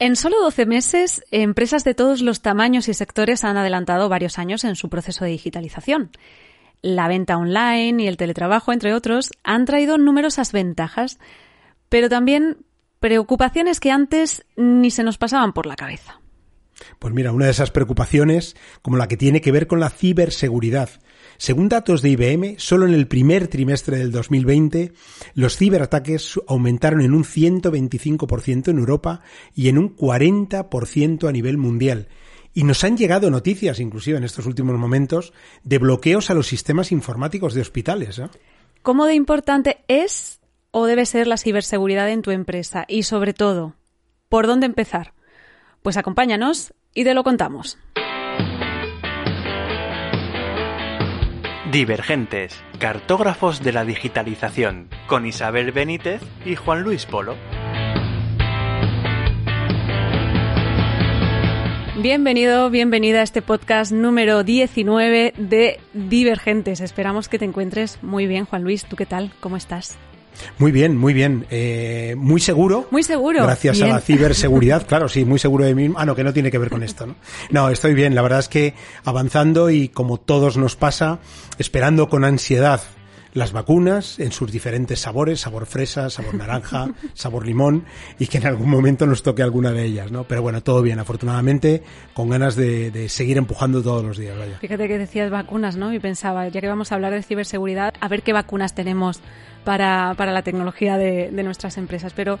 En solo 12 meses, empresas de todos los tamaños y sectores han adelantado varios años en su proceso de digitalización. La venta online y el teletrabajo, entre otros, han traído numerosas ventajas, pero también preocupaciones que antes ni se nos pasaban por la cabeza. Pues mira, una de esas preocupaciones, como la que tiene que ver con la ciberseguridad, según datos de IBM, solo en el primer trimestre del 2020 los ciberataques aumentaron en un 125% en Europa y en un 40% a nivel mundial. Y nos han llegado noticias, inclusive en estos últimos momentos, de bloqueos a los sistemas informáticos de hospitales. ¿eh? ¿Cómo de importante es o debe ser la ciberseguridad en tu empresa? Y sobre todo, ¿por dónde empezar? Pues acompáñanos y te lo contamos. Divergentes, cartógrafos de la digitalización, con Isabel Benítez y Juan Luis Polo. Bienvenido, bienvenida a este podcast número 19 de Divergentes. Esperamos que te encuentres muy bien, Juan Luis. ¿Tú qué tal? ¿Cómo estás? Muy bien, muy bien. Eh, muy seguro. Muy seguro. Gracias a la ciberseguridad. claro, sí, muy seguro de mí. Ah, no, que no tiene que ver con esto, ¿no? No, estoy bien. La verdad es que avanzando y como todos nos pasa, esperando con ansiedad las vacunas en sus diferentes sabores, sabor fresa, sabor naranja, sabor limón, y que en algún momento nos toque alguna de ellas, ¿no? Pero bueno, todo bien, afortunadamente, con ganas de, seguir empujando todos los días, vaya. Fíjate que decías vacunas, ¿no? Y pensaba, ya que vamos a hablar de ciberseguridad, a ver qué vacunas tenemos para, para la tecnología de, de, nuestras empresas. Pero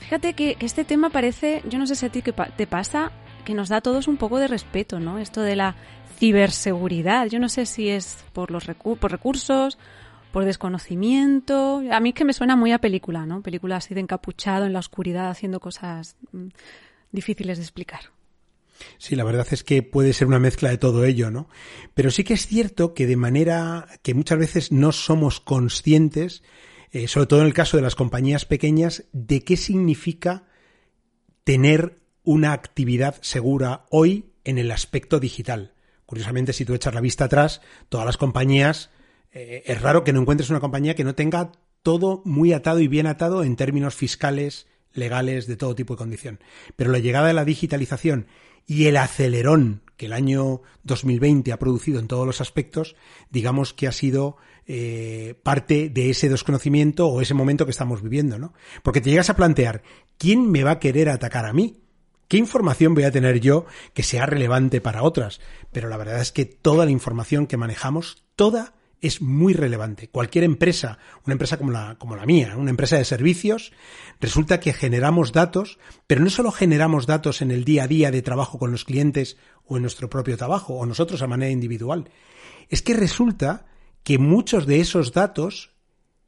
fíjate que, este tema parece, yo no sé si a ti qué te pasa, que nos da a todos un poco de respeto, ¿no? Esto de la ciberseguridad. Yo no sé si es por los por recursos, por desconocimiento. A mí es que me suena muy a película, ¿no? Película así de encapuchado en la oscuridad haciendo cosas mm, difíciles de explicar. Sí, la verdad es que puede ser una mezcla de todo ello, ¿no? Pero sí que es cierto que de manera que muchas veces no somos conscientes, eh, sobre todo en el caso de las compañías pequeñas, de qué significa tener una actividad segura hoy en el aspecto digital. Curiosamente, si tú echas la vista atrás, todas las compañías, eh, es raro que no encuentres una compañía que no tenga todo muy atado y bien atado en términos fiscales, legales, de todo tipo de condición. Pero la llegada de la digitalización y el acelerón que el año 2020 ha producido en todos los aspectos, digamos que ha sido eh, parte de ese desconocimiento o ese momento que estamos viviendo, ¿no? Porque te llegas a plantear, ¿quién me va a querer atacar a mí? ¿Qué información voy a tener yo que sea relevante para otras? Pero la verdad es que toda la información que manejamos, toda es muy relevante. Cualquier empresa, una empresa como la, como la mía, una empresa de servicios, resulta que generamos datos, pero no solo generamos datos en el día a día de trabajo con los clientes o en nuestro propio trabajo, o nosotros a manera individual. Es que resulta que muchos de esos datos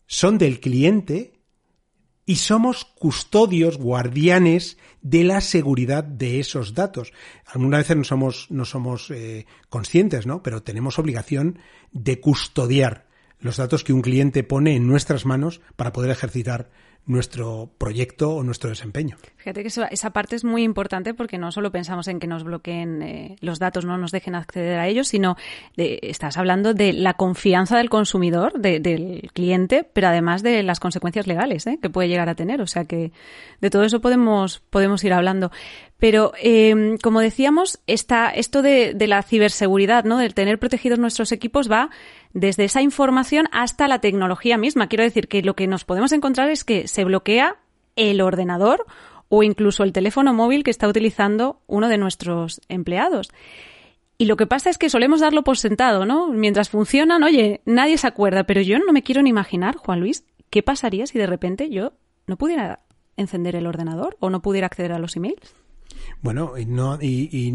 son del cliente y somos custodios, guardianes de la seguridad de esos datos. Algunas veces no somos, no somos eh, conscientes, ¿no? Pero tenemos obligación de custodiar los datos que un cliente pone en nuestras manos para poder ejercitar nuestro proyecto o nuestro desempeño. Fíjate que esa parte es muy importante porque no solo pensamos en que nos bloqueen eh, los datos, no nos dejen acceder a ellos, sino de, estás hablando de la confianza del consumidor, del cliente, pero además de las consecuencias legales ¿eh? que puede llegar a tener. O sea que de todo eso podemos, podemos ir hablando. Pero, eh, como decíamos, esta, esto de, de la ciberseguridad, ¿no? del tener protegidos nuestros equipos va desde esa información hasta la tecnología misma. Quiero decir que lo que nos podemos encontrar es que se bloquea el ordenador o incluso el teléfono móvil que está utilizando uno de nuestros empleados. Y lo que pasa es que solemos darlo por sentado, ¿no? Mientras funcionan, oye, nadie se acuerda, pero yo no me quiero ni imaginar, Juan Luis, qué pasaría si de repente yo no pudiera encender el ordenador o no pudiera acceder a los emails. Bueno, no, y,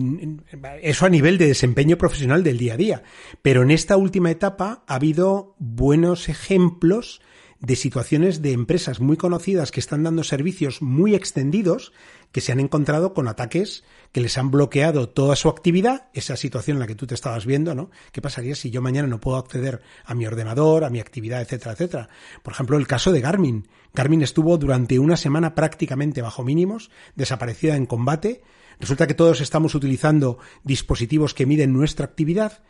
eso a nivel de desempeño profesional del día a día. Pero en esta última etapa ha habido buenos ejemplos de situaciones de empresas muy conocidas que están dando servicios muy extendidos que se han encontrado con ataques que les han bloqueado toda su actividad, esa situación en la que tú te estabas viendo, ¿no? ¿Qué pasaría si yo mañana no puedo acceder a mi ordenador, a mi actividad, etcétera, etcétera? Por ejemplo, el caso de Garmin. Garmin estuvo durante una semana prácticamente bajo mínimos, desaparecida en combate. Resulta que todos estamos utilizando dispositivos que miden nuestra actividad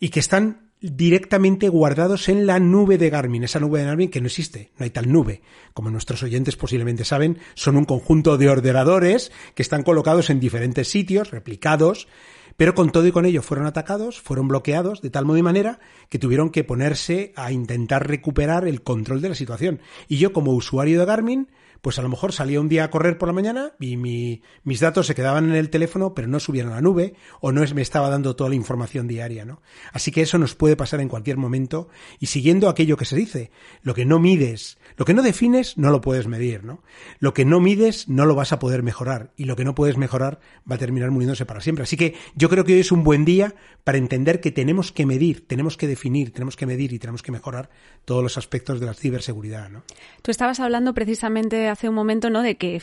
y que están directamente guardados en la nube de Garmin, esa nube de Garmin que no existe, no hay tal nube. Como nuestros oyentes posiblemente saben, son un conjunto de ordenadores que están colocados en diferentes sitios, replicados, pero con todo y con ello fueron atacados, fueron bloqueados de tal modo y manera que tuvieron que ponerse a intentar recuperar el control de la situación. Y yo como usuario de Garmin, pues a lo mejor salía un día a correr por la mañana y mis datos se quedaban en el teléfono, pero no subían a la nube o no me estaba dando toda la información diaria, ¿no? Así que eso nos puede pasar en cualquier momento y siguiendo aquello que se dice, lo que no mides, lo que no defines no lo puedes medir, ¿no? Lo que no mides no lo vas a poder mejorar y lo que no puedes mejorar va a terminar muriéndose para siempre. Así que yo creo que hoy es un buen día para entender que tenemos que medir, tenemos que definir, tenemos que medir y tenemos que mejorar todos los aspectos de la ciberseguridad, ¿no? Tú estabas hablando precisamente hace un momento, ¿no? De que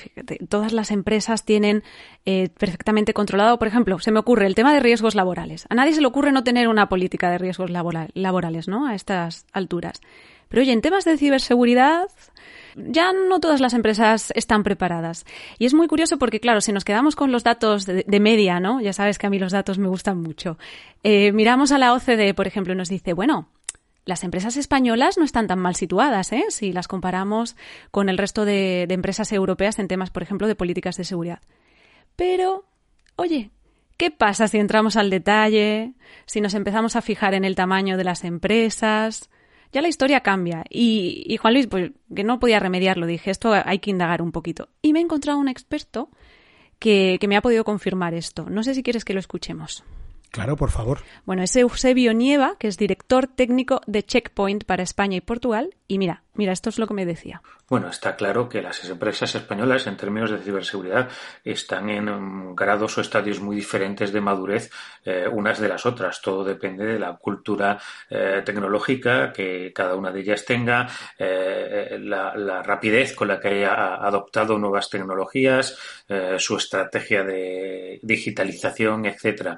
todas las empresas tienen eh, perfectamente controlado, por ejemplo, se me ocurre el tema de riesgos laborales. A nadie se le ocurre no tener una política de riesgos laborales, ¿no? A estas alturas. Pero oye, en temas de ciberseguridad, ya no todas las empresas están preparadas. Y es muy curioso porque, claro, si nos quedamos con los datos de, media, ¿no? Ya sabes que a mí los datos me gustan mucho. Eh, miramos a la OCDE, por ejemplo, y nos dice, bueno, las empresas españolas no están tan mal situadas, ¿eh? si las comparamos con el resto de, empresas europeas en temas, por ejemplo, de políticas de seguridad. Pero, oye, ¿qué pasa si entramos al detalle? Si nos empezamos a fijar en el tamaño de las empresas. Ya la historia cambia. Y, Juan Luis, pues que no podía remediarlo, dije, esto hay que indagar un poquito. Y me he encontrado un experto que me ha podido confirmar esto. No sé si quieres que lo escuchemos. Claro, por favor. Bueno, es Eusebio Nieva, que es director técnico de Checkpoint para España y Portugal. Y mira, mira, esto es lo que me decía. Bueno, está claro que las empresas españolas, en términos de ciberseguridad, están en um, grados o estadios muy diferentes de madurez eh, unas de las otras. Todo depende de la cultura eh, tecnológica que cada una de ellas tenga, eh, la, rapidez con la que haya adoptado nuevas tecnologías, su estrategia de digitalización, etcétera.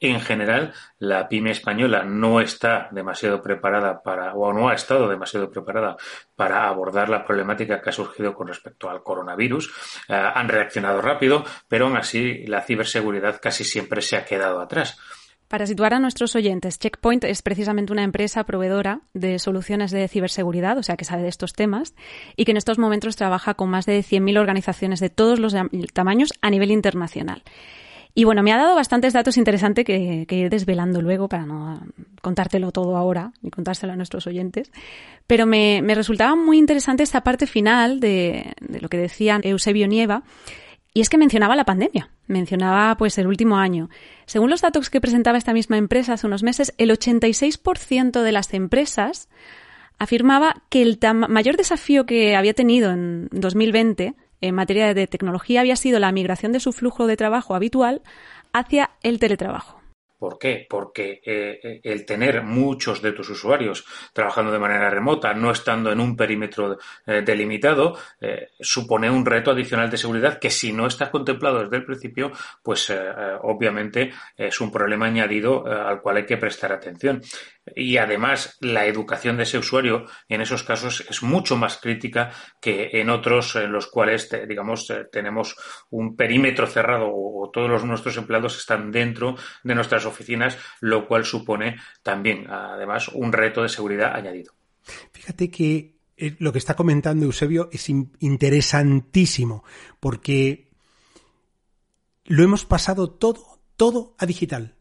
En general, la pyme española no está demasiado preparada para, o no ha estado demasiado preparada para abordar la problemática que ha surgido con respecto al coronavirus. Eh, han reaccionado rápido, pero aún así la ciberseguridad casi siempre se ha quedado atrás. Para situar a nuestros oyentes, Checkpoint es precisamente una empresa proveedora de soluciones de ciberseguridad, o sea, que sabe de estos temas, y que en estos momentos trabaja con más de 100.000 organizaciones de todos los tamaños a nivel internacional. Y bueno, me ha dado bastantes datos interesantes que, que ir desvelando luego para no contártelo todo ahora ni contárselo a nuestros oyentes. Pero me, me resultaba muy interesante esta parte final de, de lo que decía Eusebio Nieva. Y es que mencionaba la pandemia, mencionaba pues el último año. Según los datos que presentaba esta misma empresa hace unos meses, el 86% de las empresas afirmaba que el mayor desafío que había tenido en 2020 en materia de tecnología había sido la migración de su flujo de trabajo habitual hacia el teletrabajo. ¿Por qué? Porque eh, eh, el tener muchos de tus usuarios trabajando de manera remota, no estando en un perímetro eh, delimitado, supone un reto adicional de seguridad que si no está contemplado desde el principio, pues obviamente es un problema añadido al cual hay que prestar atención y además la educación de ese usuario en esos casos es mucho más crítica que en otros en los cuales digamos eh, tenemos un perímetro cerrado o, todos los nuestros empleados están dentro de nuestras oficinas lo cual supone también además un reto de seguridad añadido. Fíjate que eh, lo que está comentando Eusebio es interesantísimo porque lo hemos pasado todo todo a digital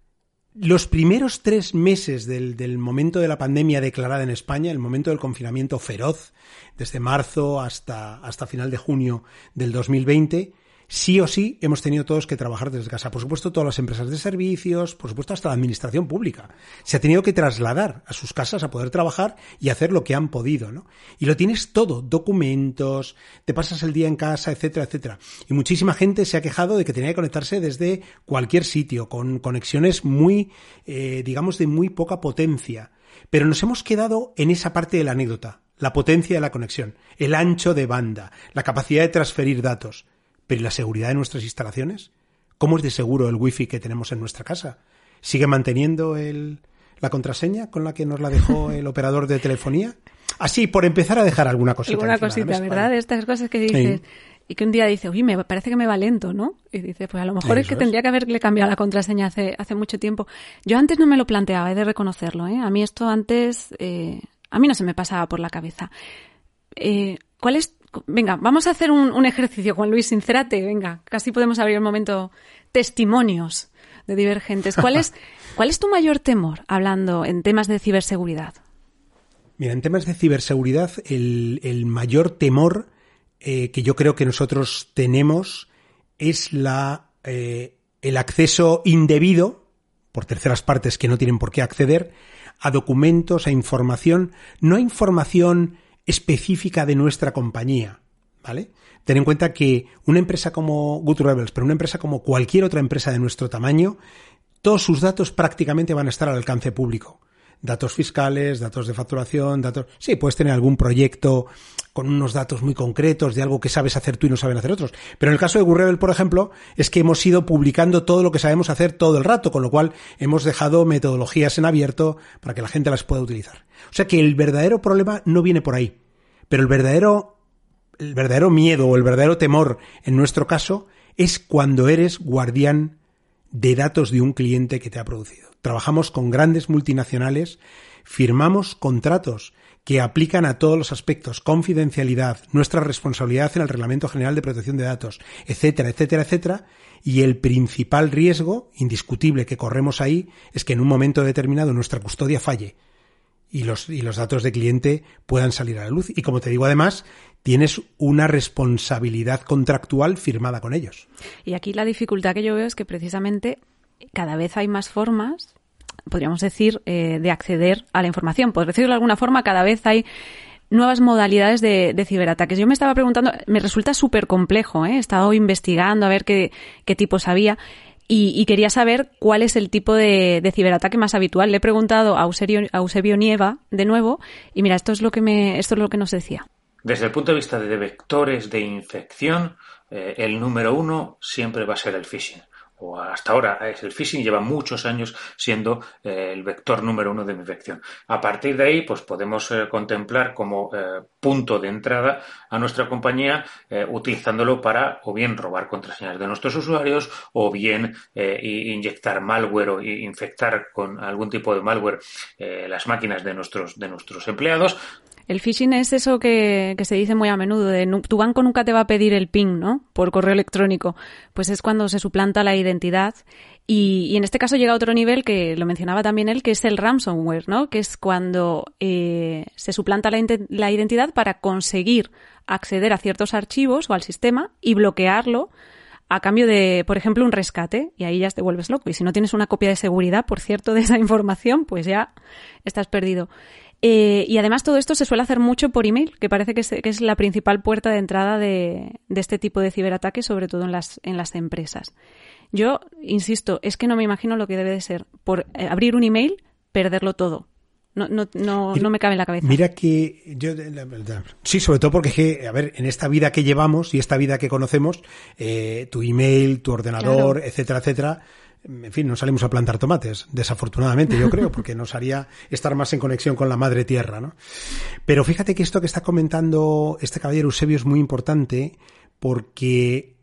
los primeros tres meses del, del, momento de la pandemia declarada en España, el momento del confinamiento feroz, desde marzo hasta, hasta final de junio del 2020, sí o sí hemos tenido todos que trabajar desde casa. Por supuesto, todas las empresas de servicios, por supuesto, hasta la administración pública. Se ha tenido que trasladar a sus casas a poder trabajar y hacer lo que han podido, ¿no? Y lo tienes todo, documentos, te pasas el día en casa, etcétera, etcétera. Y muchísima gente se ha quejado de que tenía que conectarse desde cualquier sitio, con conexiones muy, eh, digamos, de muy poca potencia. Pero nos hemos quedado en esa parte de la anécdota la potencia de la conexión, el ancho de banda, la capacidad de transferir datos. Pero ¿y la seguridad de nuestras instalaciones? ¿Cómo es de seguro el wifi que tenemos en nuestra casa? ¿Sigue manteniendo el, la contraseña con la que nos la dejó el operador de telefonía? Así, por empezar a dejar alguna cosita. Alguna cosita, ¿verdad? Estas cosas que dices. Y que un día dice, uy, me parece que me va lento, ¿no? Y dice, pues a lo mejor es que tendría que haberle cambiado la contraseña hace, hace mucho tiempo. Yo antes no me lo planteaba, he de reconocerlo, ¿eh? A mí esto antes, eh, a mí no se me pasaba por la cabeza. Eh, ¿Cuál es venga, vamos a hacer un, ejercicio, Juan Luis, sincérate, venga, casi podemos abrir el momento testimonios de divergentes. ¿Cuál es, cuál es tu mayor temor hablando en temas de ciberseguridad? Mira, en temas de ciberseguridad, el, mayor temor eh, que yo creo que nosotros tenemos es la, eh, el acceso indebido, por terceras partes que no tienen por qué acceder, a documentos, a información, no a información específica de nuestra compañía, ¿vale? Ten en cuenta que una empresa como Good Rebels, pero una empresa como cualquier otra empresa de nuestro tamaño, todos sus datos prácticamente van a estar al alcance público datos fiscales, datos de facturación, datos... Sí, puedes tener algún proyecto con unos datos muy concretos de algo que sabes hacer tú y no saben hacer otros. Pero en el caso de Gurrebel, por ejemplo, es que hemos ido publicando todo lo que sabemos hacer todo el rato, con lo cual hemos dejado metodologías en abierto para que la gente las pueda utilizar. O sea que el verdadero problema no viene por ahí. Pero el verdadero, el verdadero miedo o el verdadero temor en nuestro caso es cuando eres guardián de datos de un cliente que te ha producido trabajamos con grandes multinacionales, firmamos contratos que aplican a todos los aspectos, confidencialidad, nuestra responsabilidad en el Reglamento General de Protección de Datos, etcétera, etcétera, etcétera, y el principal riesgo indiscutible que corremos ahí es que en un momento determinado nuestra custodia falle y los, y los datos de cliente puedan salir a la luz. Y como te digo, además, tienes una responsabilidad contractual firmada con ellos. Y aquí la dificultad que yo veo es que precisamente cada vez hay más formas, podríamos decir, eh, de acceder a la información. Por decirlo de alguna forma, cada vez hay nuevas modalidades de, ciberataques. Yo me estaba preguntando, me resulta súper complejo, ¿eh? he estado investigando a ver qué, tipos había. Y, quería saber cuál es el tipo de, ciberataque más habitual. Le he preguntado a Eusebio, Nieva de nuevo y mira, esto es lo que me, esto es lo que nos decía. Desde el punto de vista de vectores de infección, eh, el número uno siempre va a ser el phishing o hasta ahora es el phishing, lleva muchos años siendo eh, el vector número uno de infección. A partir de ahí, pues podemos eh, contemplar como eh, punto de entrada a nuestra compañía utilizándolo para o bien robar contraseñas de nuestros usuarios o bien inyectar malware o infectar con algún tipo de malware las máquinas de nuestros, de nuestros empleados el phishing es eso que, se dice muy a menudo, de tu banco nunca te va a pedir el PIN, ¿no? Por correo electrónico. Pues es cuando se suplanta la identidad. Y, en este caso llega a otro nivel que lo mencionaba también él, que es el ransomware, ¿no? Que es cuando eh, se suplanta la, la identidad para conseguir acceder a ciertos archivos o al sistema y bloquearlo a cambio de, por ejemplo, un rescate, y ahí ya te vuelves loco. Y si no tienes una copia de seguridad, por cierto, de esa información, pues ya estás perdido. Eh, y además todo esto se suele hacer mucho por email, que parece que es, la principal puerta de entrada de, este tipo de ciberataques, sobre todo en las, en las empresas. Yo, insisto, es que no me imagino lo que debe de ser por eh, abrir un email, perderlo todo. No, no, no, no me cabe en la cabeza. Mira que yo, sí, sobre todo porque, a ver, en esta vida que llevamos y esta vida que conocemos, eh, tu email, tu ordenador, etcétera, etcétera, en fin, no salimos a plantar tomates, desafortunadamente, yo creo, porque nos haría estar más en conexión con la madre tierra, ¿no? Pero fíjate que esto que está comentando este caballero Eusebio es muy importante porque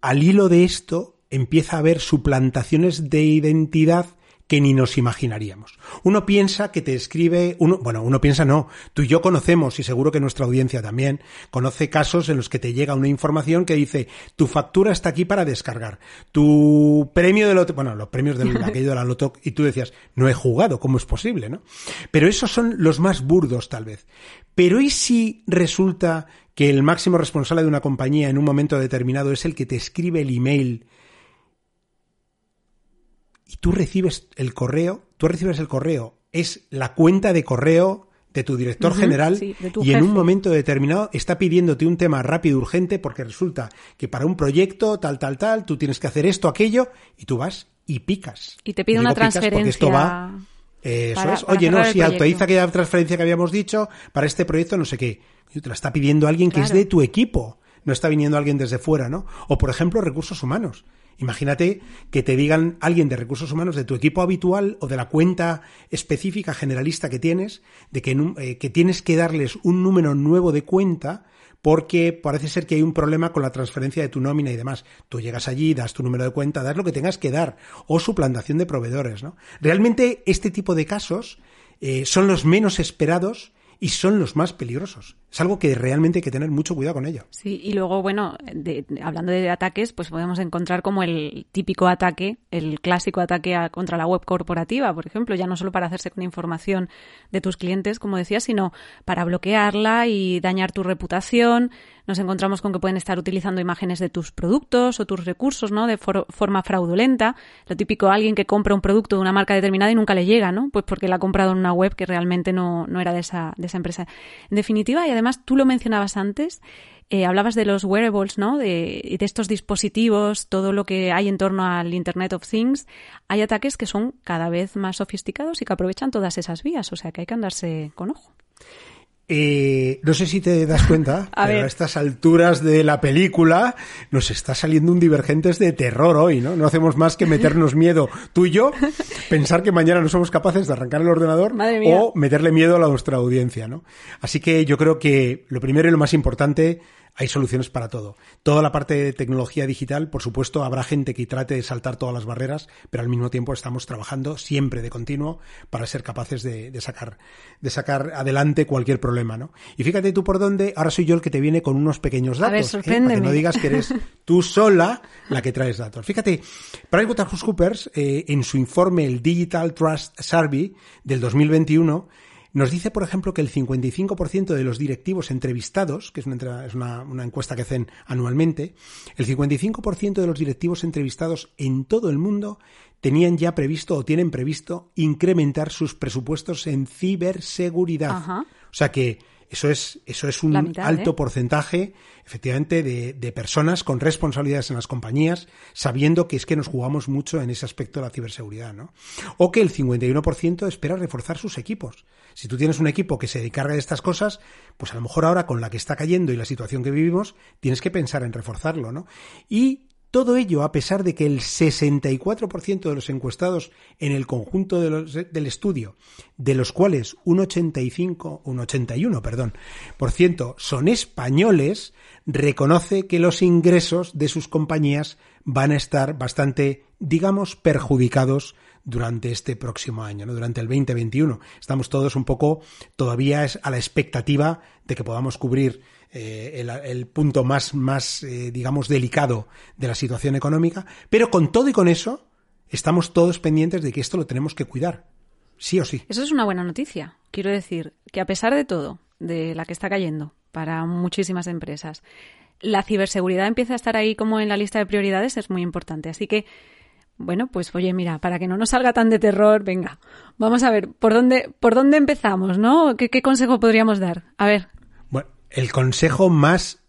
al hilo de esto empieza a haber suplantaciones de identidad que ni nos imaginaríamos. Uno piensa que te escribe, uno, bueno, uno piensa no, tú y yo conocemos, y seguro que nuestra audiencia también, conoce casos en los que te llega una información que dice, tu factura está aquí para descargar, tu premio de loto, bueno, los premios del aquello de la loto, y tú decías, no he jugado, ¿cómo es posible, no? Pero esos son los más burdos, tal vez. Pero ¿y si resulta que el máximo responsable de una compañía en un momento determinado es el que te escribe el email y tú recibes el correo, tú recibes el correo, es la cuenta de correo de tu director general y en un momento determinado está pidiéndote un tema rápido, urgente, porque resulta que para un proyecto, tal, tal, tal, tú tienes que hacer esto, aquello, y tú vas y picas. Y te pide una transferencia. esto va Eso es. Oye, no, si autoriza aquella transferencia que habíamos dicho para este proyecto, no sé qué. Te la está pidiendo alguien que es de tu equipo. No está viniendo alguien desde fuera, ¿no? O, por ejemplo, recursos humanos. Imagínate que te digan alguien de recursos humanos de tu equipo habitual o de la cuenta específica generalista que tienes, de que, eh, que tienes que darles un número nuevo de cuenta porque parece ser que hay un problema con la transferencia de tu nómina y demás. Tú llegas allí, das tu número de cuenta, das lo que tengas que dar, o suplantación de proveedores, ¿no? Realmente este tipo de casos eh, son los menos esperados y son los más peligrosos. Es algo que realmente hay que tener mucho cuidado con ello. Sí, y luego, bueno, hablando de ataques, pues podemos encontrar como el típico ataque, el clásico ataque contra la web corporativa, por ejemplo, ya no solo para hacerse con información de tus clientes, como decía, sino para bloquearla y dañar tu reputación, nos encontramos con que pueden estar utilizando imágenes de tus productos o tus recursos, ¿no? De forma fraudulenta. Lo típico, alguien que compra un producto de una marca determinada y nunca le llega, ¿no? Pues porque la ha comprado en una web que realmente no, no era de esa, de esa empresa. En definitiva, y además tú lo mencionabas antes, eh, hablabas de los wearables, ¿no? De, de, estos dispositivos, todo lo que hay en torno al Internet of Things. Hay ataques que son cada vez más sofisticados y que aprovechan todas esas vías, o sea que hay que andarse con ojo. Eh, no sé si te das cuenta, a pero a estas alturas de la película nos está saliendo un Divergentes de terror hoy, ¿no? No hacemos más que meternos miedo tú y yo, pensar que mañana no somos capaces de arrancar el ordenador o meterle miedo a nuestra audiencia, ¿no? Así que yo creo que lo primero y lo más importante hay soluciones para todo. Toda la parte de tecnología digital, por supuesto, habrá gente que trate de saltar todas las barreras, pero al mismo tiempo estamos trabajando siempre de continuo para ser capaces de, sacar, de sacar adelante cualquier problema, ¿no? Y fíjate tú por dónde, ahora soy yo el que te viene con unos pequeños datos, ¿eh? para que no digas que eres tú sola la que traes datos. Fíjate, PricewaterhouseCoopers, eh, en su informe, el Digital Trust Survey del 2021, nos dice, por ejemplo, que el 55% de los directivos entrevistados, que es una, es una, una encuesta que hacen anualmente, el 55% de los directivos entrevistados en todo el mundo tenían ya previsto o tienen previsto incrementar sus presupuestos en ciberseguridad. O sea que eso es, eso es un alto ¿eh? porcentaje, efectivamente, de, de, personas con responsabilidades en las compañías, sabiendo que es que nos jugamos mucho en ese aspecto de la ciberseguridad, ¿no? O que el 51% espera reforzar sus equipos. Si tú tienes un equipo que se encarga de estas cosas, pues a lo mejor ahora con la que está cayendo y la situación que vivimos, tienes que pensar en reforzarlo, ¿no? Y todo ello a pesar de que el 64% de los encuestados en el conjunto del estudio, de los cuales un 85, un 81, perdón, por ciento son españoles, reconoce que los ingresos de sus compañías van a estar bastante, digamos, perjudicados durante este próximo año, ¿no? durante el 2021. Estamos todos un poco todavía a la expectativa de que podamos cubrir eh, el, punto más, más eh, digamos, delicado de la situación económica, pero con todo y con eso, estamos todos pendientes de que esto lo tenemos que cuidar, sí o sí. Eso es una buena noticia. Quiero decir que a pesar de todo, de la que está cayendo para muchísimas empresas, la ciberseguridad empieza a estar ahí como en la lista de prioridades, es muy importante. Así que, bueno, pues oye, mira, para que no nos salga tan de terror, venga, vamos a ver, ¿por dónde, por dónde empezamos, no? ¿Qué, qué consejo podríamos dar? A ver, el consejo más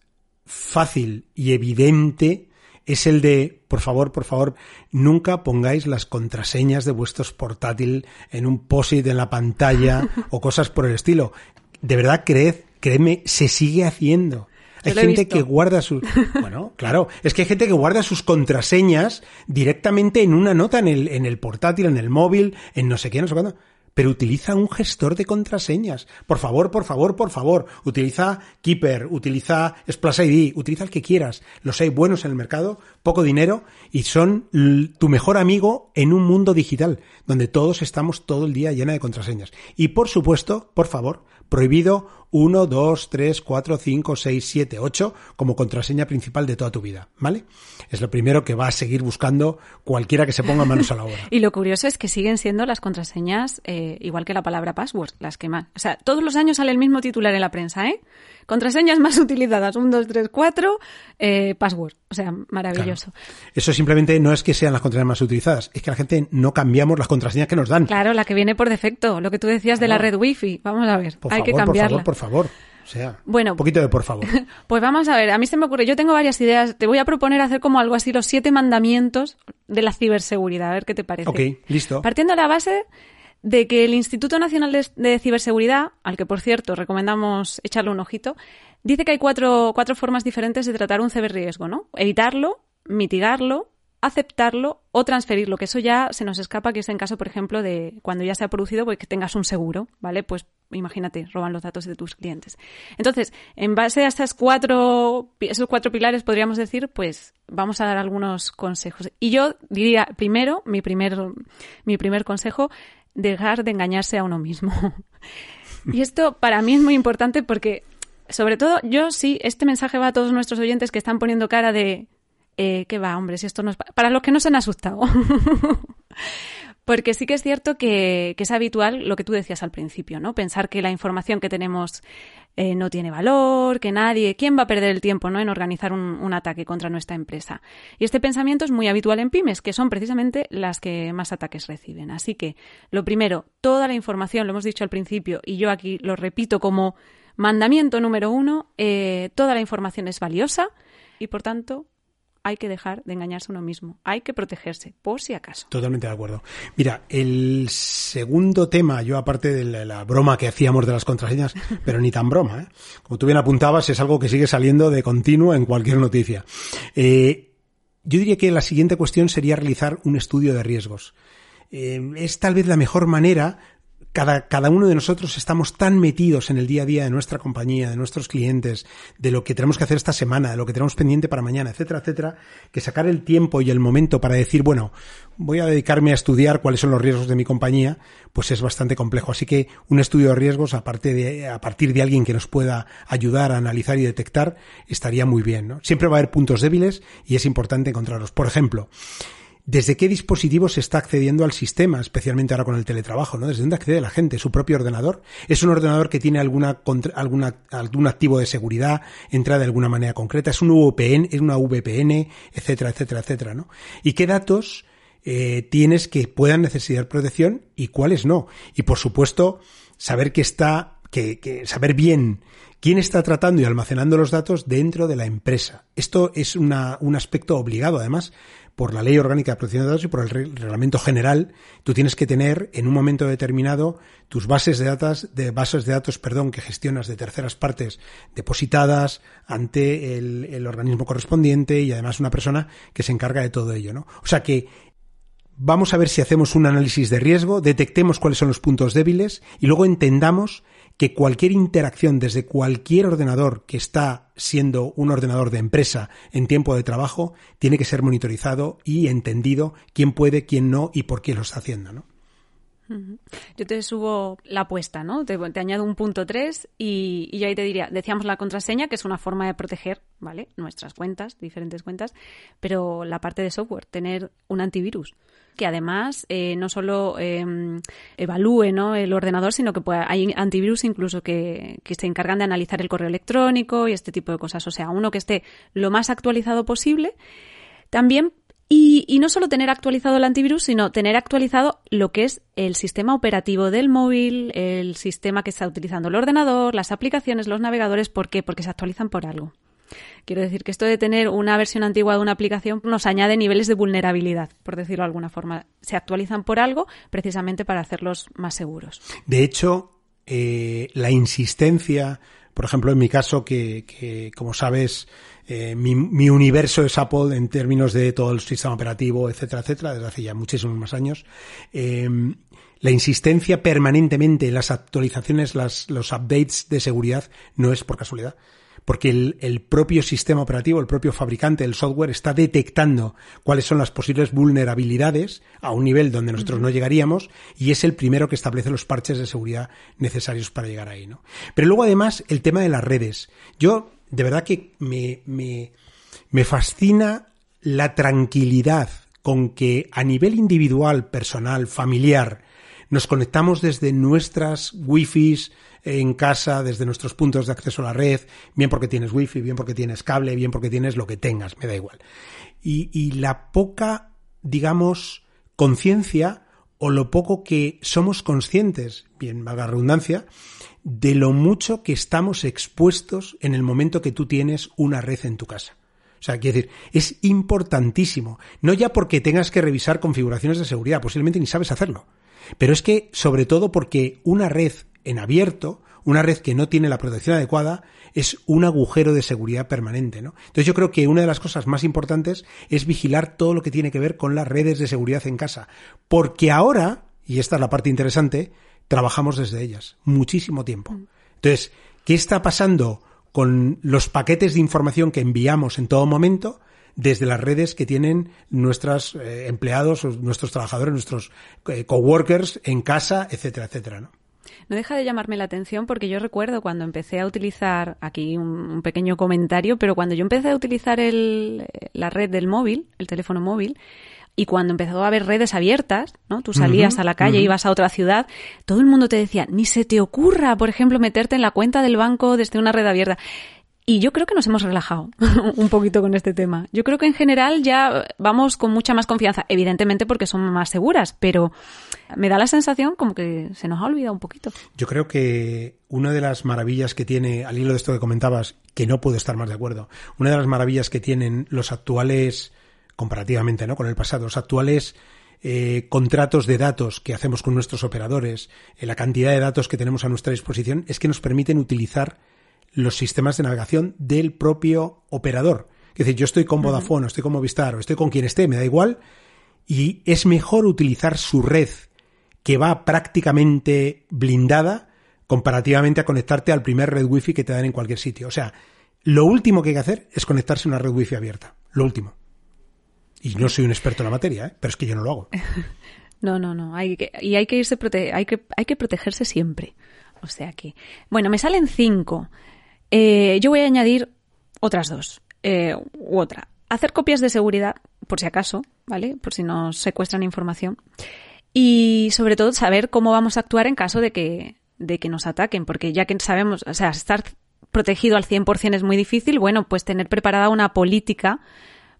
fácil y evidente es el de, por favor, por favor, nunca pongáis las contraseñas de vuestros portátil en un post-it en la pantalla o cosas por el estilo. De verdad, creed, créeme, se sigue haciendo. Hay gente que guarda sus, bueno, claro, es que hay gente que guarda sus contraseñas directamente en una nota en el, en el portátil, en el móvil, en no sé qué, no sé cuándo pero utiliza un gestor de contraseñas. Por favor, por favor, por favor. Utiliza Keeper, utiliza Splash ID, utiliza el que quieras. Los hay buenos en el mercado, poco dinero y son tu mejor amigo en un mundo digital, donde todos estamos todo el día llena de contraseñas. Y por supuesto, por favor, prohibido 1, 2, 3, 4, 5, 6, 7, 8 como contraseña principal de toda tu vida, ¿vale? Es lo primero que va a seguir buscando cualquiera que se ponga manos a la obra. y lo curioso es que siguen siendo las contraseñas, eh, igual que la palabra password, las que más. O sea, todos los años sale el mismo titular en la prensa, ¿eh? Contraseñas más utilizadas, 1, 2, 3, 4, password. O sea, maravilloso. Eso simplemente no es que sean las contraseñas más utilizadas, es que la gente no cambiamos las contraseñas que nos dan. Claro, la que viene por defecto, lo que tú decías de la red wifi. Vamos a ver, hay que cambiarla. Por favor, por favor. O sea, bueno, un poquito de por favor. Pues vamos a ver, a mí se me ocurre, yo tengo varias ideas. Te voy a proponer hacer como algo así, los siete mandamientos de la ciberseguridad, a ver qué te parece. Ok, listo. Partiendo de la base de que el Instituto Nacional de, Ciberseguridad, al que por cierto recomendamos echarle un ojito, dice que hay cuatro, cuatro formas diferentes de tratar un ciberriesgo, ¿no? Evitarlo, mitigarlo, aceptarlo o transferirlo, que eso ya se nos escapa, que es en caso, por ejemplo, de cuando ya se ha producido, pues que tengas un seguro, ¿vale? Pues imagínate, roban los datos de tus clientes. Entonces, en base a esas cuatro, esos cuatro pilares, podríamos decir, pues vamos a dar algunos consejos. Y yo diría, primero, mi primer, mi primer consejo, dejar de engañarse a uno mismo. y esto para mí es muy importante porque, sobre todo, yo sí, este mensaje va a todos nuestros oyentes que están poniendo cara de eh, ¿qué va, hombre? Si esto no es para los que no se han asustado. Porque sí que es cierto que, es habitual lo que tú decías al principio, ¿no? Pensar que la información que tenemos eh, no tiene valor, que nadie, ¿quién va a perder el tiempo, ¿no? En organizar un, un, ataque contra nuestra empresa. Y este pensamiento es muy habitual en pymes, que son precisamente las que más ataques reciben. Así que, lo primero, toda la información, lo hemos dicho al principio, y yo aquí lo repito como mandamiento número uno, eh, toda la información es valiosa y por tanto hay que dejar de engañarse a uno mismo. Hay que protegerse, por si acaso. Totalmente de acuerdo. Mira, el segundo tema, yo aparte de la, broma que hacíamos de las contraseñas, pero ni tan broma, ¿eh? como tú bien apuntabas, es algo que sigue saliendo de continuo en cualquier noticia. Eh, yo diría que la siguiente cuestión sería realizar un estudio de riesgos. Eh, es tal vez la mejor manera cada, cada uno de nosotros estamos tan metidos en el día a día de nuestra compañía, de nuestros clientes, de lo que tenemos que hacer esta semana, de lo que tenemos pendiente para mañana, etcétera, etcétera, que sacar el tiempo y el momento para decir, bueno, voy a dedicarme a estudiar cuáles son los riesgos de mi compañía, pues es bastante complejo. Así que un estudio de riesgos, aparte de, a partir de alguien que nos pueda ayudar a analizar y detectar, estaría muy bien, ¿no? Siempre va a haber puntos débiles y es importante encontrarlos. Por ejemplo, desde qué dispositivo se está accediendo al sistema, especialmente ahora con el teletrabajo, ¿no? Desde dónde accede la gente, su propio ordenador. Es un ordenador que tiene alguna, alguna, algún activo de seguridad, entra de alguna manera concreta, es un VPN, es una VPN, etcétera, etcétera, etcétera, ¿no? Y qué datos eh, tienes que puedan necesitar protección y cuáles no. Y por supuesto, saber que está, que, que saber bien quién está tratando y almacenando los datos dentro de la empresa. Esto es una, un aspecto obligado, además, por la Ley Orgánica de Protección de Datos y por el Reglamento General, tú tienes que tener en un momento determinado tus bases de datos, de bases de datos, perdón, que gestionas de terceras partes depositadas ante el, el organismo correspondiente y además una persona que se encarga de todo ello, ¿no? O sea que vamos a ver si hacemos un análisis de riesgo, detectemos cuáles son los puntos débiles y luego entendamos que cualquier interacción desde cualquier ordenador que está siendo un ordenador de empresa en tiempo de trabajo tiene que ser monitorizado y entendido quién puede, quién no y por qué lo está haciendo, ¿no? Yo te subo la apuesta, ¿no? Te, añado un punto 3 y, y, yo ahí te diría, decíamos la contraseña, que es una forma de proteger, ¿vale? Nuestras cuentas, diferentes cuentas, pero la parte de software, tener un antivirus que además eh, no solo em, evalúe ¿no? el ordenador, sino que hay antivirus incluso que, que se encargan de analizar el correo electrónico y este tipo de cosas. O sea, uno que esté lo más actualizado posible. También y, y, no solo tener actualizado el antivirus, sino tener actualizado lo que es el sistema operativo del móvil, el sistema que está utilizando el ordenador, las aplicaciones, los navegadores. ¿Por qué? Porque se actualizan por algo. Quiero decir que esto de tener una versión antigua de una aplicación nos añade niveles de vulnerabilidad, por decirlo de alguna forma. Se actualizan por algo precisamente para hacerlos más seguros. De hecho, eh, la insistencia, por ejemplo, en mi caso, que, como sabes, eh, mi, universo es Apple en términos de todo el sistema operativo, etcétera, etcétera, desde hace ya muchísimos más años. Em, la insistencia permanentemente en las actualizaciones, los updates de seguridad, no es por casualidad porque el, propio sistema operativo, el propio fabricante del software está detectando cuáles son las posibles vulnerabilidades a un nivel donde nosotros no llegaríamos y es el primero que establece los parches de seguridad necesarios para llegar ahí, ¿no? Pero luego además el tema de las redes. Yo de verdad que me, me, me fascina la tranquilidad con que a nivel individual, personal, familiar, nos conectamos desde nuestras wifis, en casa desde nuestros puntos de acceso a la red, bien porque tienes wifi, bien porque tienes cable, bien porque tienes lo que tengas, me da igual. Y, y la poca, digamos, conciencia o lo poco que somos conscientes, bien valga redundancia, de lo mucho que estamos expuestos en el momento que tú tienes una red en tu casa. O sea, quiero decir, es importantísimo. No ya porque tengas que revisar configuraciones de seguridad, posiblemente ni sabes hacerlo, Pero es que, sobre todo porque una red en abierto, una red que no tiene la protección adecuada, es un agujero de seguridad permanente, ¿no? Entonces yo creo que una de las cosas más importantes es vigilar todo lo que tiene que ver con las redes de seguridad en casa. Porque ahora, y esta es la parte interesante, trabajamos desde ellas muchísimo tiempo. Entonces, ¿qué está pasando con los paquetes de información que enviamos en todo momento? desde las redes que tienen nuestros eh, empleados, nuestros trabajadores, nuestros eh, coworkers en casa, etcétera, etcétera, ¿no? No deja de llamarme la atención porque yo recuerdo cuando empecé a utilizar, aquí un, pequeño comentario, pero cuando yo empecé a utilizar el, la red del móvil, el teléfono móvil, y cuando empezó a haber redes abiertas, ¿no? Tú salías a la calle, ibas a otra ciudad, todo el mundo te decía, ni se te ocurra, por ejemplo, meterte en la cuenta del banco desde una red abierta. Y yo creo que nos hemos relajado un poquito con este tema. Yo creo que en general ya vamos con mucha más confianza, evidentemente porque son más seguras, pero me da la sensación como que se nos ha olvidado un poquito. Yo creo que una de las maravillas que tiene, al hilo de esto que comentabas, que no puedo estar más de acuerdo, una de las maravillas que tienen los actuales, comparativamente ¿no? con el pasado, los actuales eh, contratos de datos que hacemos con nuestros operadores, eh, la cantidad de datos que tenemos a nuestra disposición, es que nos permiten utilizar los sistemas de navegación del propio operador. Es decir, yo estoy con Vodafone, o estoy con Movistar, o estoy con quien esté, me da igual, y es mejor utilizar su red que va prácticamente blindada comparativamente a conectarte al primer red wifi que te dan en cualquier sitio. O sea, lo último que hay que hacer es conectarse a una red wifi abierta. Lo último. Y no soy un experto en la materia, ¿eh? pero es que yo no lo hago. No, no, no. Hay que, y hay que irse hay que, hay que protegerse siempre. O sea que. Bueno, me salen cinco. Eh, yo voy a añadir otras dos. Eh, u otra. Hacer copias de seguridad, por si acaso, ¿vale? Por si nos secuestran información. Y sobre todo saber cómo vamos a actuar en caso de que, de que nos ataquen, porque ya que sabemos, o sea, estar protegido al 100% es muy difícil, bueno, pues tener preparada una política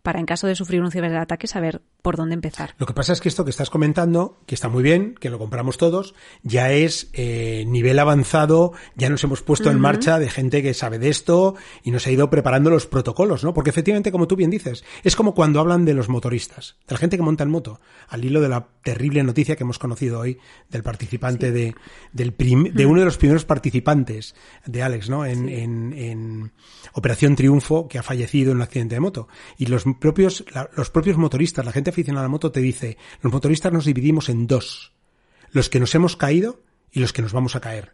para en caso de sufrir un ciberataque saber por dónde empezar. Lo que pasa es que esto que estás comentando, que está muy bien, que lo compramos todos, ya es eh, nivel avanzado, ya nos hemos puesto en marcha de gente que sabe de esto y nos ha ido preparando los protocolos, ¿no? Porque efectivamente, como tú bien dices, es como cuando hablan de los motoristas, de la gente que monta en moto, al hilo de la terrible noticia que hemos conocido hoy del participante de, del de uno de los primeros participantes de Alex, ¿no? En, en, en Operación Triunfo, que ha fallecido en un accidente de moto. Y los propios, los propios motoristas, la gente aficionada a la moto te dice, los motoristas nos dividimos en dos, los que nos hemos caído y los que nos vamos a caer.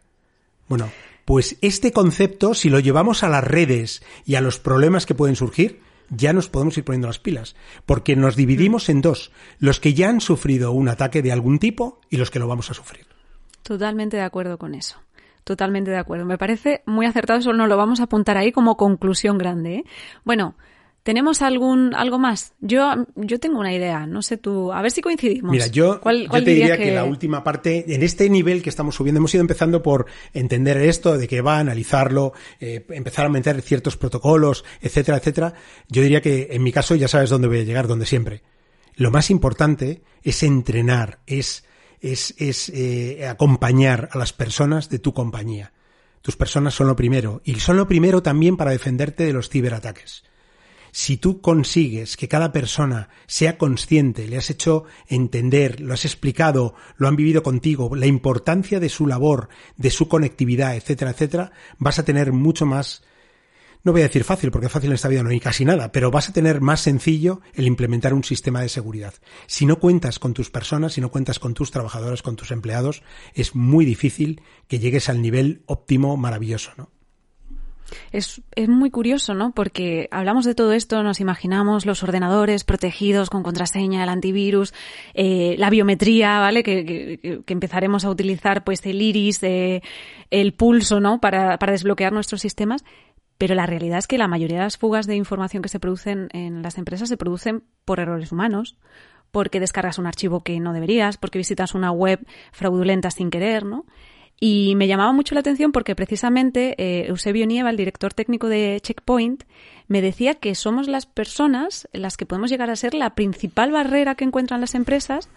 Bueno, pues este concepto, si lo llevamos a las redes y a los problemas que pueden surgir, ya nos podemos ir poniendo las pilas, porque nos dividimos en dos, los que ya han sufrido un ataque de algún tipo y los que lo vamos a sufrir. Totalmente de acuerdo con eso. Totalmente de acuerdo. Me parece muy acertado, solo nos lo vamos a apuntar ahí como conclusión grande. ¿eh? Bueno, ¿Tenemos algún algo más? Yo yo tengo una idea, no sé tú, a ver si coincidimos. Mira, yo, te diría que... la última parte, en este nivel que estamos subiendo, hemos ido empezando por entender esto, de qué va, analizarlo, eh, empezar a meter ciertos protocolos, etcétera, etcétera. Yo diría que en mi caso ya sabes dónde voy a llegar, donde siempre. Lo más importante es entrenar, es, es, es eh, acompañar a las personas de tu compañía. Tus personas son lo primero, y son lo primero también para defenderte de los ciberataques si tú consigues que cada persona sea consciente, le has hecho entender, lo has explicado, lo han vivido contigo, la importancia de su labor, de su conectividad, etcétera, etcétera, vas a tener mucho más no voy a decir fácil, porque fácil en esta vida no hay casi nada, pero vas a tener más sencillo el implementar un sistema de seguridad. Si no cuentas con tus personas, si no cuentas con tus trabajadores, con tus empleados, es muy difícil que llegues al nivel óptimo maravilloso, ¿no? Es, es, muy curioso, ¿no? Porque hablamos de todo esto, nos imaginamos los ordenadores protegidos con contraseña, el antivirus, eh, la biometría, ¿vale? Que, que, que, empezaremos a utilizar, pues, el iris, eh, el pulso, ¿no? Para, para desbloquear nuestros sistemas. Pero la realidad es que la mayoría de las fugas de información que se producen en las empresas se producen por errores humanos, porque descargas un archivo que no deberías, porque visitas una web fraudulenta sin querer, ¿no? Y me llamaba mucho la atención porque precisamente eh, Eusebio Nieva, el director técnico de Checkpoint, me decía que somos las personas las que podemos llegar a ser la principal barrera que encuentran las empresas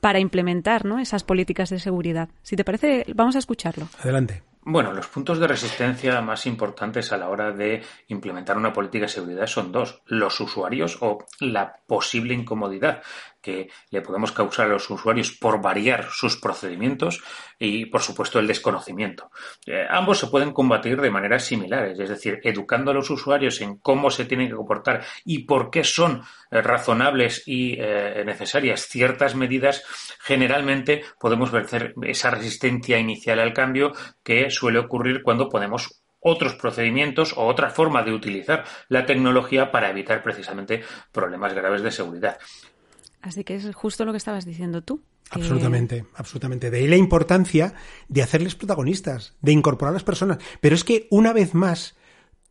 para implementar ¿no? esas políticas de seguridad. Si te parece, vamos a escucharlo. Adelante. Bueno, los puntos de resistencia más importantes a la hora de implementar una política de seguridad son dos, los usuarios o la posible incomodidad que le podemos causar a los usuarios por variar sus procedimientos y, por supuesto, el desconocimiento. Eh, ambos se pueden combatir de maneras similares, es decir, educando a los usuarios en cómo se tienen que comportar y por qué son eh, razonables y eh, necesarias ciertas medidas, generalmente podemos vencer esa resistencia inicial al cambio que suele ocurrir cuando ponemos otros procedimientos o otra forma de utilizar la tecnología para evitar precisamente problemas graves de seguridad. Así que es justo lo que estabas diciendo tú. Absolutamente, absolutamente. De ahí la importancia de hacerles protagonistas, de incorporar a las personas. Pero es que, una vez más,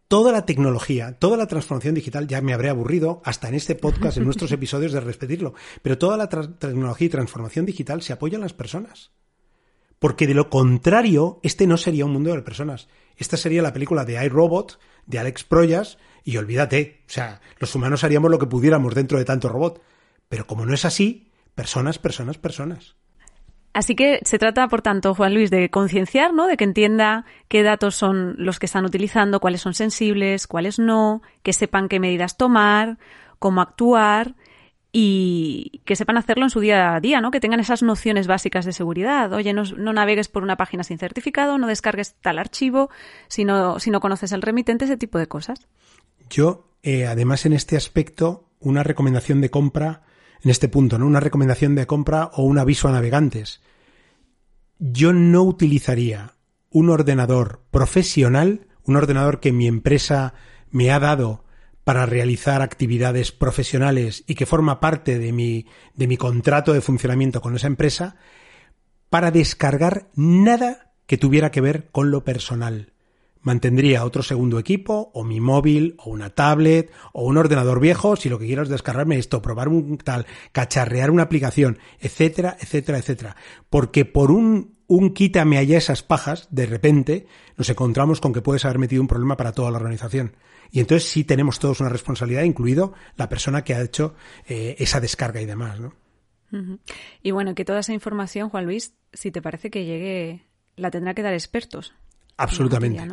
toda la tecnología, toda la transformación digital, ya me habré aburrido hasta en este podcast, en nuestros episodios de repetirlo, pero toda la tecnología y transformación digital se apoya en las personas. Porque de lo contrario, este no sería un mundo de personas. Esta sería la película de iRobot, de Alex Proyas, y olvídate, o sea, los humanos haríamos lo que pudiéramos dentro de tanto robot. Pero como no es así, personas, personas, personas. Así que se trata, por tanto, Juan Luis, de concienciar, ¿no? De que entienda qué datos son los que están utilizando, cuáles son sensibles, cuáles no, que sepan qué medidas tomar, cómo actuar y que sepan hacerlo en su día a día, ¿no? Que tengan esas nociones básicas de seguridad. Oye, no, navegues por una página sin certificado, no descargues tal archivo, si no, si no conoces el remitente, ese tipo de cosas. Yo, eh, además, en este aspecto, una recomendación de compra en este punto, ¿no? Una recomendación de compra o un aviso a navegantes. Yo no utilizaría un ordenador profesional, un ordenador que mi empresa me ha dado para realizar actividades profesionales y que forma parte de mi, de mi contrato de funcionamiento con esa empresa, para descargar nada que tuviera que ver con lo personal mantendría otro segundo equipo, o mi móvil, o una tablet, o un ordenador viejo, si lo que quiero es descargarme esto, probar un tal, cacharrear una aplicación, etcétera, etcétera, etcétera. Porque por un, un quítame allá esas pajas, de repente nos encontramos con que puedes haber metido un problema para toda la organización. Y entonces sí tenemos todos una responsabilidad, incluido la persona que ha hecho eh, esa descarga y demás, ¿no? Y bueno, que toda esa información, Juan Luis, si te parece que llegue, la tendrá que dar expertos. Absolutamente.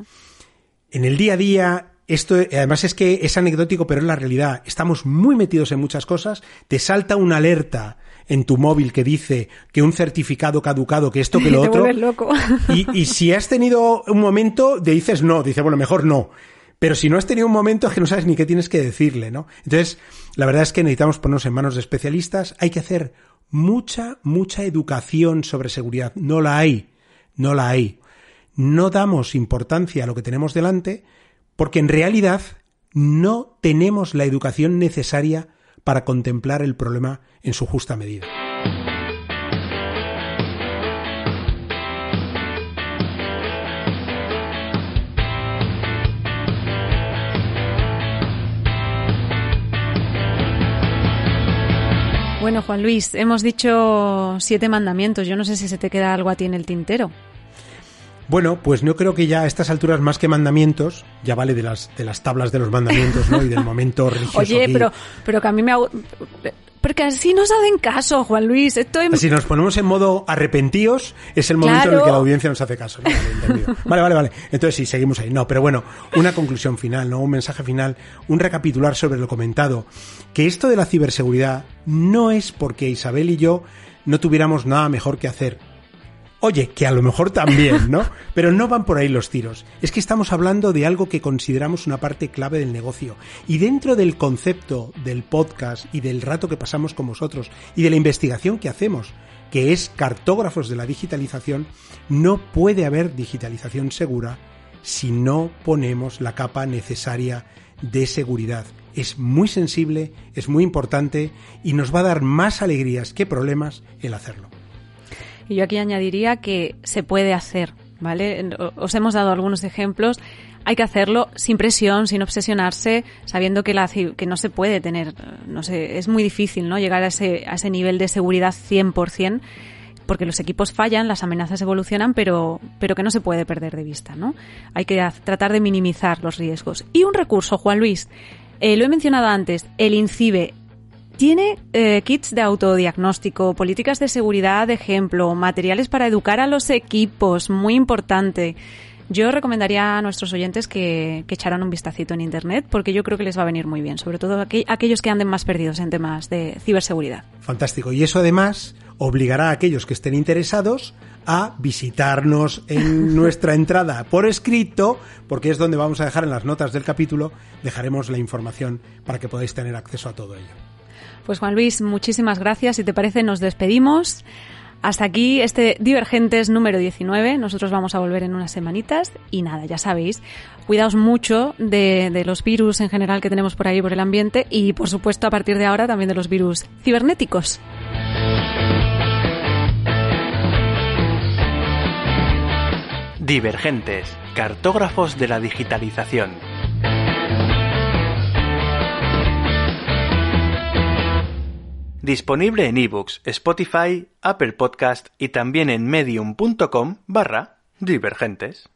En el día a día, esto además es que es anecdótico, pero es la realidad. Estamos muy metidos en muchas cosas. Te salta una alerta en tu móvil que dice que un certificado caducado, que esto, que lo otro. loco. Y, y si has tenido un momento, te dices no, dice, bueno, mejor no. Pero si no has tenido un momento es que no sabes ni qué tienes que decirle, ¿no? Entonces, la verdad es que necesitamos ponernos en manos de especialistas. Hay que hacer mucha, mucha educación sobre seguridad. No la hay. No la hay no damos importancia a lo que tenemos delante porque en realidad no tenemos la educación necesaria para contemplar el problema en su justa medida. Bueno, Juan Luis, hemos dicho siete mandamientos. Yo no sé si se te queda algo a ti en el tintero. Bueno, pues no creo que ya a estas alturas más que mandamientos, ya vale de las de las tablas de los mandamientos, ¿no? Y del momento religioso. Oye, pero pero que a mí me porque así nos hacen caso, Juan Luis. Esto Si nos ponemos en modo arrepentíos, es el momento en el que la audiencia nos hace caso. Vale, vale, vale, Entonces sí, seguimos ahí. No, pero bueno, una conclusión final, ¿no? Un mensaje final, un recapitular sobre lo comentado. Que esto de la ciberseguridad no es porque Isabel y yo no tuviéramos nada mejor que hacer Oye, que a lo mejor también, ¿no? Pero no van por ahí los tiros. Es que estamos hablando de algo que consideramos una parte clave del negocio. Y dentro del concepto del podcast y del rato que pasamos con vosotros y de la investigación que hacemos, que es cartógrafos de la digitalización, no puede haber digitalización segura si no ponemos la capa necesaria de seguridad. Es muy sensible, es muy importante y nos va a dar más alegrías que problemas el hacerlo. Y yo aquí añadiría que se puede hacer, ¿vale? Os hemos dado algunos ejemplos. Hay que hacerlo sin presión, sin obsesionarse, sabiendo que, la, que no se puede tener, no sé, es muy difícil, ¿no? Llegar a ese, a ese nivel de seguridad 100%, porque los equipos fallan, las amenazas evolucionan, pero, pero que no se puede perder de vista, ¿no? Hay que tratar de minimizar los riesgos. Y un recurso, Juan Luis, eh, lo he mencionado antes, el INCIBE, tiene eh, kits de autodiagnóstico, políticas de seguridad de ejemplo, materiales para educar a los equipos, muy importante. Yo recomendaría a nuestros oyentes que, echaran un vistacito en Internet porque yo creo que les va a venir muy bien, sobre todo aquellos que anden más perdidos en temas de ciberseguridad. Fantástico. Y eso además obligará a aquellos que estén interesados a visitarnos en nuestra entrada por escrito, porque es donde vamos a dejar en las notas del capítulo, dejaremos la información para que podáis tener acceso a todo ello. Pues Juan Luis, muchísimas gracias. Si te parece, nos despedimos. Hasta aquí este Divergentes número 19. Nosotros vamos a volver en unas semanitas y nada, ya sabéis, cuidaos mucho de, de, los virus en general que tenemos por ahí por el ambiente y por supuesto a partir de ahora también de los virus cibernéticos. Divergentes, cartógrafos de la digitalización. Disponible en ebooks, Spotify, Apple Podcast y también en medium.com barra divergentes.